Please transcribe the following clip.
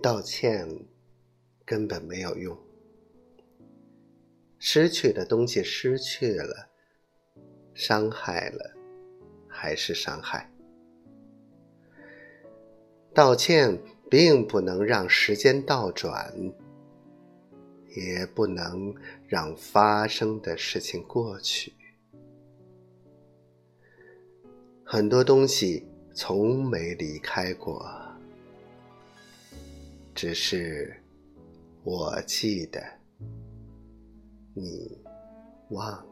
道歉根本没有用。失去的东西失去了，伤害了还是伤害。道歉并不能让时间倒转，也不能让发生的事情过去。很多东西从没离开过，只是我记得，你忘。